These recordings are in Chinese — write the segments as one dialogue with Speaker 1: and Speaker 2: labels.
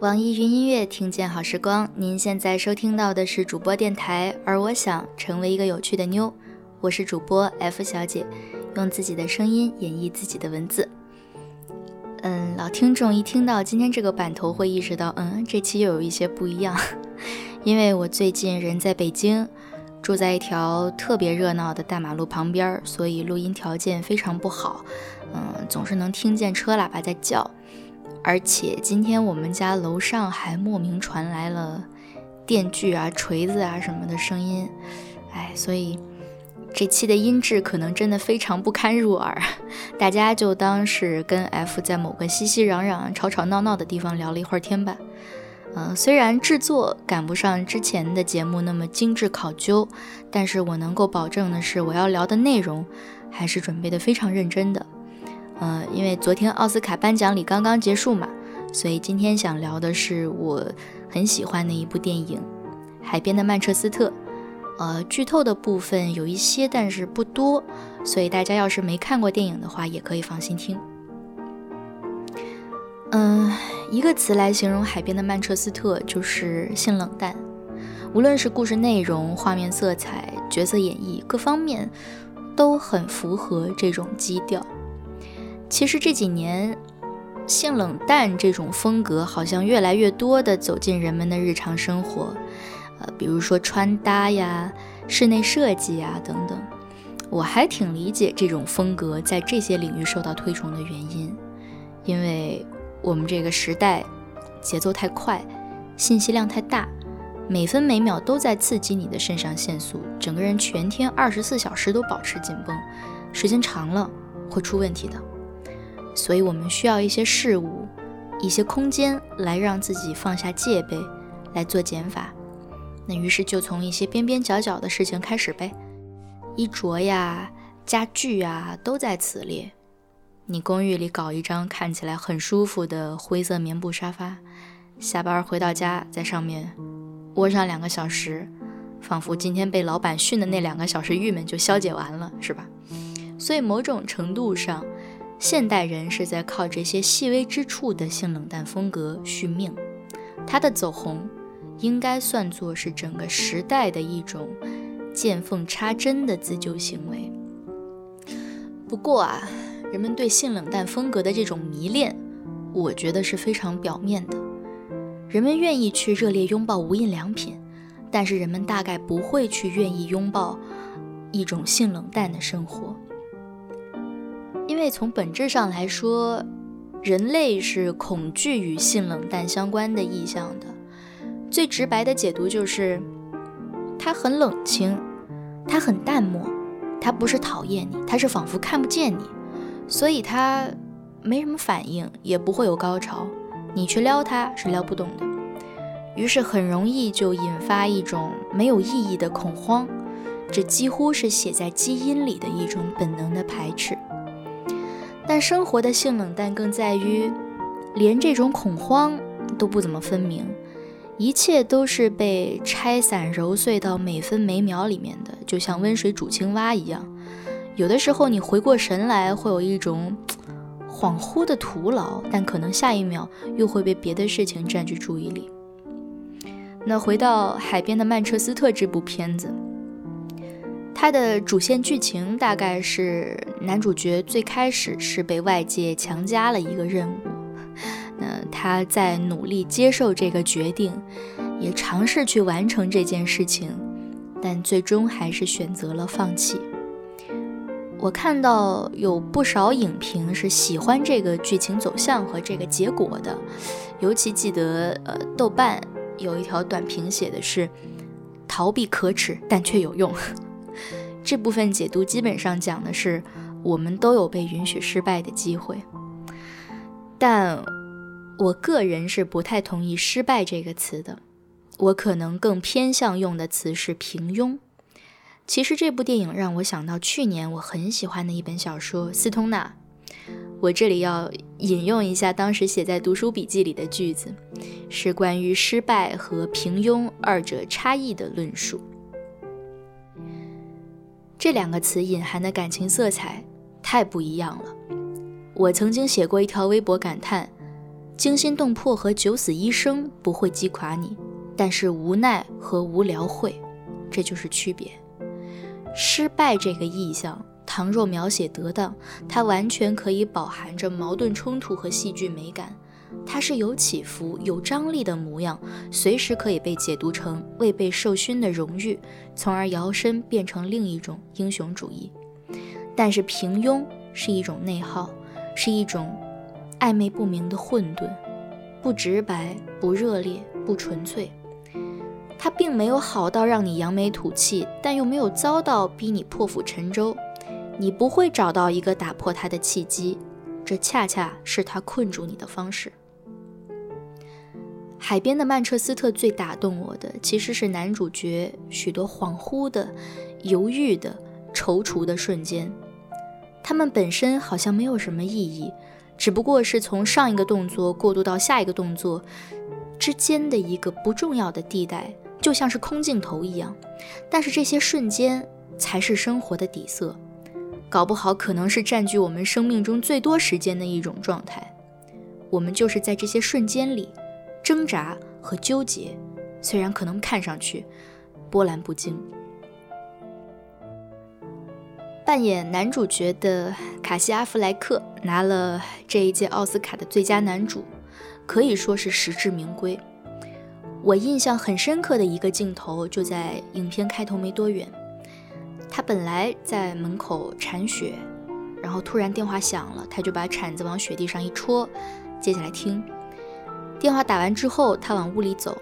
Speaker 1: 网易云音乐听见好时光，您现在收听到的是主播电台，而我想成为一个有趣的妞，我是主播 F 小姐，用自己的声音演绎自己的文字。嗯，老听众一听到今天这个版头，会意识到，嗯，这期又有一些不一样，因为我最近人在北京，住在一条特别热闹的大马路旁边，所以录音条件非常不好，嗯，总是能听见车喇叭在叫。而且今天我们家楼上还莫名传来了电锯啊、锤子啊什么的声音，哎，所以这期的音质可能真的非常不堪入耳，大家就当是跟 F 在某个熙熙攘攘、吵吵闹闹的地方聊了一会儿天吧。嗯，虽然制作赶不上之前的节目那么精致考究，但是我能够保证的是，我要聊的内容还是准备的非常认真的。呃，因为昨天奥斯卡颁奖礼刚刚结束嘛，所以今天想聊的是我很喜欢的一部电影《海边的曼彻斯特》。呃，剧透的部分有一些，但是不多，所以大家要是没看过电影的话，也可以放心听。嗯，一个词来形容《海边的曼彻斯特》就是性冷淡。无论是故事内容、画面色彩、角色演绎各方面，都很符合这种基调。其实这几年，性冷淡这种风格好像越来越多的走进人们的日常生活，呃，比如说穿搭呀、室内设计呀等等。我还挺理解这种风格在这些领域受到推崇的原因，因为我们这个时代节奏太快，信息量太大，每分每秒都在刺激你的肾上腺素，整个人全天二十四小时都保持紧绷，时间长了会出问题的。所以我们需要一些事物，一些空间来让自己放下戒备，来做减法。那于是就从一些边边角角的事情开始呗，衣着呀、家具呀都在此列。你公寓里搞一张看起来很舒服的灰色棉布沙发，下班回到家在上面窝上两个小时，仿佛今天被老板训的那两个小时郁闷就消解完了，是吧？所以某种程度上。现代人是在靠这些细微之处的性冷淡风格续命，他的走红应该算作是整个时代的一种见缝插针的自救行为。不过啊，人们对性冷淡风格的这种迷恋，我觉得是非常表面的。人们愿意去热烈拥抱无印良品，但是人们大概不会去愿意拥抱一种性冷淡的生活。因为从本质上来说，人类是恐惧与性冷淡相关的意象的。最直白的解读就是，他很冷清，他很淡漠，他不是讨厌你，他是仿佛看不见你，所以他没什么反应，也不会有高潮。你去撩他是撩不动的，于是很容易就引发一种没有意义的恐慌，这几乎是写在基因里的一种本能的排斥。但生活的性冷淡更在于，连这种恐慌都不怎么分明，一切都是被拆散揉碎到每分每秒里面的，就像温水煮青蛙一样。有的时候你回过神来，会有一种 恍惚的徒劳，但可能下一秒又会被别的事情占据注意力。那回到《海边的曼彻斯特》这部片子。它的主线剧情大概是男主角最开始是被外界强加了一个任务，那他在努力接受这个决定，也尝试去完成这件事情，但最终还是选择了放弃。我看到有不少影评是喜欢这个剧情走向和这个结果的，尤其记得呃，豆瓣有一条短评写的是：逃避可耻，但却有用。这部分解读基本上讲的是，我们都有被允许失败的机会，但我个人是不太同意“失败”这个词的，我可能更偏向用的词是“平庸”。其实这部电影让我想到去年我很喜欢的一本小说《斯通纳》，我这里要引用一下当时写在读书笔记里的句子，是关于失败和平庸二者差异的论述。这两个词隐含的感情色彩太不一样了。我曾经写过一条微博感叹：惊心动魄和九死一生不会击垮你，但是无奈和无聊会，这就是区别。失败这个意象，倘若描写得当，它完全可以饱含着矛盾冲突和戏剧美感。它是有起伏、有张力的模样，随时可以被解读成未被授勋的荣誉，从而摇身变成另一种英雄主义。但是平庸是一种内耗，是一种暧昧不明的混沌，不直白、不热烈、不纯粹。它并没有好到让你扬眉吐气，但又没有糟到逼你破釜沉舟。你不会找到一个打破它的契机，这恰恰是它困住你的方式。海边的曼彻斯特最打动我的，其实是男主角许多恍惚的、犹豫的、踌躇的瞬间。他们本身好像没有什么意义，只不过是从上一个动作过渡到下一个动作之间的一个不重要的地带，就像是空镜头一样。但是这些瞬间才是生活的底色，搞不好可能是占据我们生命中最多时间的一种状态。我们就是在这些瞬间里。挣扎和纠结，虽然可能看上去波澜不惊。扮演男主角的卡西·阿弗莱克拿了这一届奥斯卡的最佳男主，可以说是实至名归。我印象很深刻的一个镜头就在影片开头没多远，他本来在门口铲雪，然后突然电话响了，他就把铲子往雪地上一戳，接下来听。电话打完之后，他往屋里走，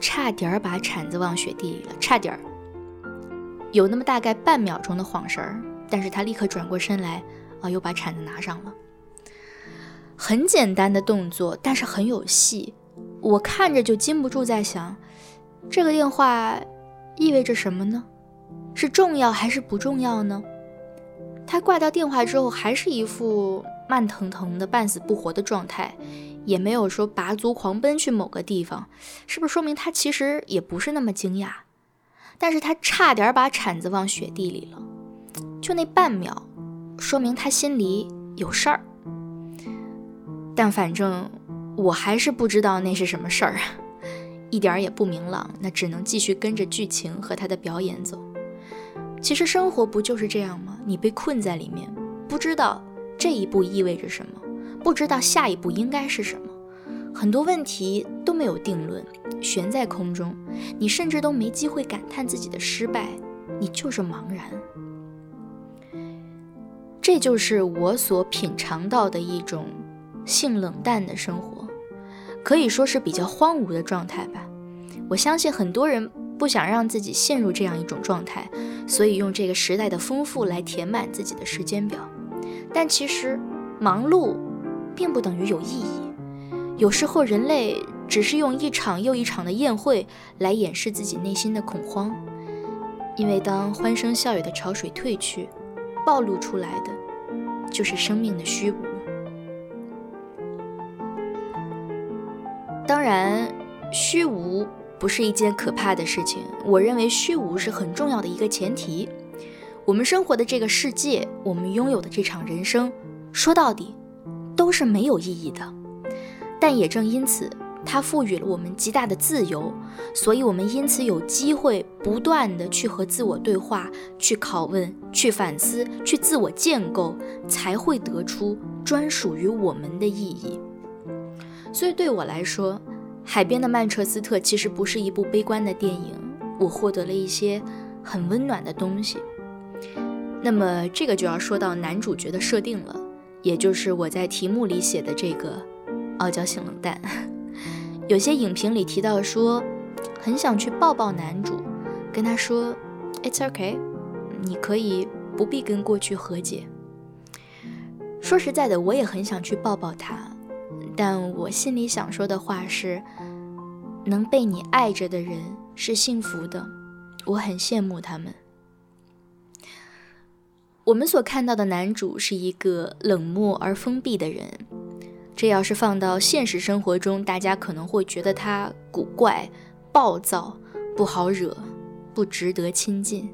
Speaker 1: 差点儿把铲子往雪地里了，差点儿。有那么大概半秒钟的晃神儿，但是他立刻转过身来，啊，又把铲子拿上了。很简单的动作，但是很有戏。我看着就禁不住在想，这个电话意味着什么呢？是重要还是不重要呢？他挂掉电话之后，还是一副慢腾腾的、半死不活的状态。也没有说拔足狂奔去某个地方，是不是说明他其实也不是那么惊讶？但是他差点把铲子往雪地里了，就那半秒，说明他心里有事儿。但反正我还是不知道那是什么事儿啊，一点也不明朗。那只能继续跟着剧情和他的表演走。其实生活不就是这样吗？你被困在里面，不知道这一步意味着什么。不知道下一步应该是什么，很多问题都没有定论，悬在空中。你甚至都没机会感叹自己的失败，你就是茫然。这就是我所品尝到的一种性冷淡的生活，可以说是比较荒芜的状态吧。我相信很多人不想让自己陷入这样一种状态，所以用这个时代的丰富来填满自己的时间表。但其实忙碌。并不等于有意义。有时候，人类只是用一场又一场的宴会来掩饰自己内心的恐慌，因为当欢声笑语的潮水退去，暴露出来的就是生命的虚无。当然，虚无不是一件可怕的事情。我认为虚无是很重要的一个前提。我们生活的这个世界，我们拥有的这场人生，说到底。都是没有意义的，但也正因此，它赋予了我们极大的自由，所以我们因此有机会不断的去和自我对话，去拷问，去反思，去自我建构，才会得出专属于我们的意义。所以对我来说，《海边的曼彻斯特》其实不是一部悲观的电影，我获得了一些很温暖的东西。那么这个就要说到男主角的设定了。也就是我在题目里写的这个傲娇性冷淡，有些影评里提到说，很想去抱抱男主，跟他说，It's OK，你可以不必跟过去和解。说实在的，我也很想去抱抱他，但我心里想说的话是，能被你爱着的人是幸福的，我很羡慕他们。我们所看到的男主是一个冷漠而封闭的人，这要是放到现实生活中，大家可能会觉得他古怪、暴躁、不好惹、不值得亲近。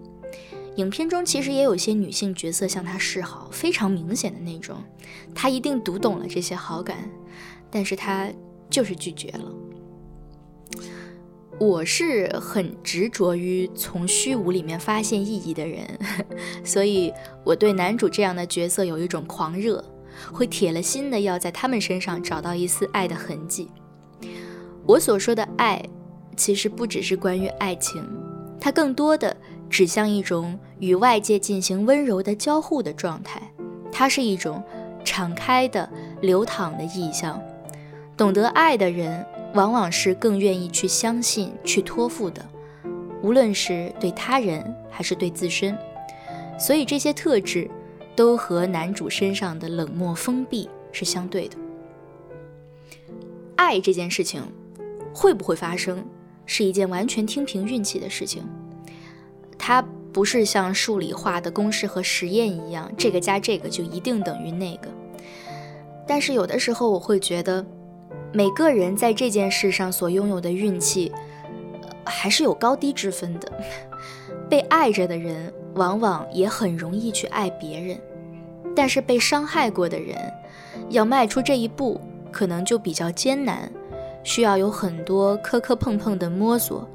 Speaker 1: 影片中其实也有些女性角色向他示好，非常明显的那种，他一定读懂了这些好感。但是他就是拒绝了。我是很执着于从虚无里面发现意义的人，所以我对男主这样的角色有一种狂热，会铁了心的要在他们身上找到一丝爱的痕迹。我所说的爱，其实不只是关于爱情，它更多的指向一种与外界进行温柔的交互的状态。它是一种敞开的、流淌的意象。懂得爱的人，往往是更愿意去相信、去托付的，无论是对他人还是对自身。所以这些特质，都和男主身上的冷漠、封闭是相对的。爱这件事情。会不会发生，是一件完全听凭运气的事情。它不是像数理化的公式和实验一样，这个加这个就一定等于那个。但是有的时候，我会觉得，每个人在这件事上所拥有的运气，还是有高低之分的。被爱着的人，往往也很容易去爱别人；但是被伤害过的人，要迈出这一步，可能就比较艰难。需要有很多磕磕碰碰的摸索，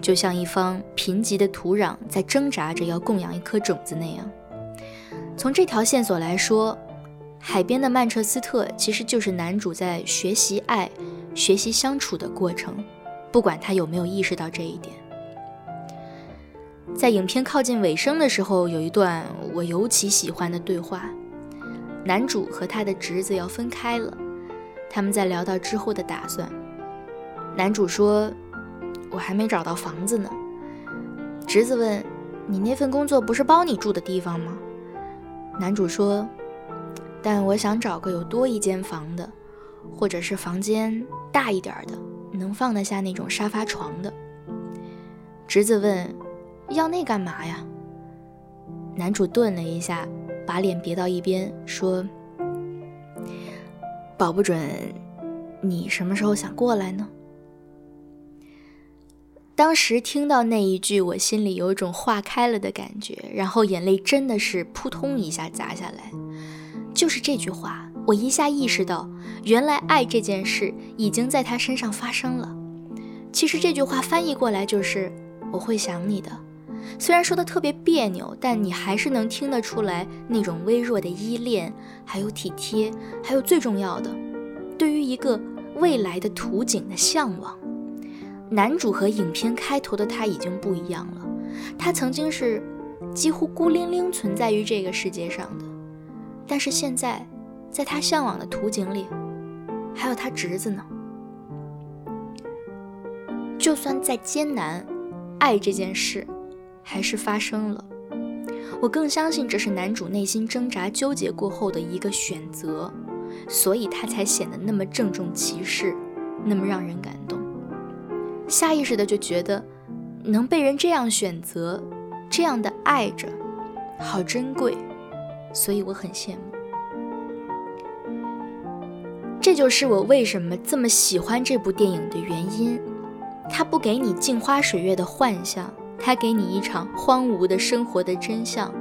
Speaker 1: 就像一方贫瘠的土壤在挣扎着要供养一颗种子那样。从这条线索来说，海边的曼彻斯特其实就是男主在学习爱、学习相处的过程，不管他有没有意识到这一点。在影片靠近尾声的时候，有一段我尤其喜欢的对话：男主和他的侄子要分开了，他们在聊到之后的打算。男主说：“我还没找到房子呢。”侄子问：“你那份工作不是包你住的地方吗？”男主说：“但我想找个有多一间房的，或者是房间大一点的，能放得下那种沙发床的。”侄子问：“要那干嘛呀？”男主顿了一下，把脸别到一边，说：“保不准你什么时候想过来呢？”当时听到那一句，我心里有一种化开了的感觉，然后眼泪真的是扑通一下砸下来。就是这句话，我一下意识到，原来爱这件事已经在他身上发生了。其实这句话翻译过来就是“我会想你的”，虽然说的特别别扭，但你还是能听得出来那种微弱的依恋，还有体贴，还有最重要的，对于一个未来的图景的向往。男主和影片开头的他已经不一样了，他曾经是几乎孤零零存在于这个世界上的，但是现在，在他向往的图景里，还有他侄子呢。就算再艰难，爱这件事还是发生了。我更相信这是男主内心挣扎纠结过后的一个选择，所以他才显得那么郑重其事，那么让人感动。下意识的就觉得，能被人这样选择，这样的爱着，好珍贵，所以我很羡慕。这就是我为什么这么喜欢这部电影的原因。它不给你镜花水月的幻象，它给你一场荒芜的生活的真相。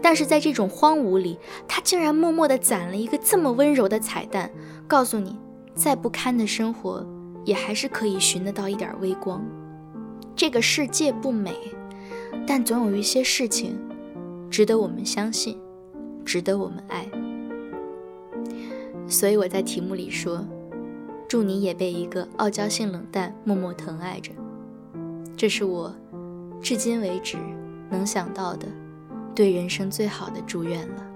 Speaker 1: 但是在这种荒芜里，它竟然默默地攒了一个这么温柔的彩蛋，告诉你，再不堪的生活。也还是可以寻得到一点微光。这个世界不美，但总有一些事情值得我们相信，值得我们爱。所以我在题目里说：“祝你也被一个傲娇性冷淡默默疼爱着。”这是我至今为止能想到的对人生最好的祝愿了。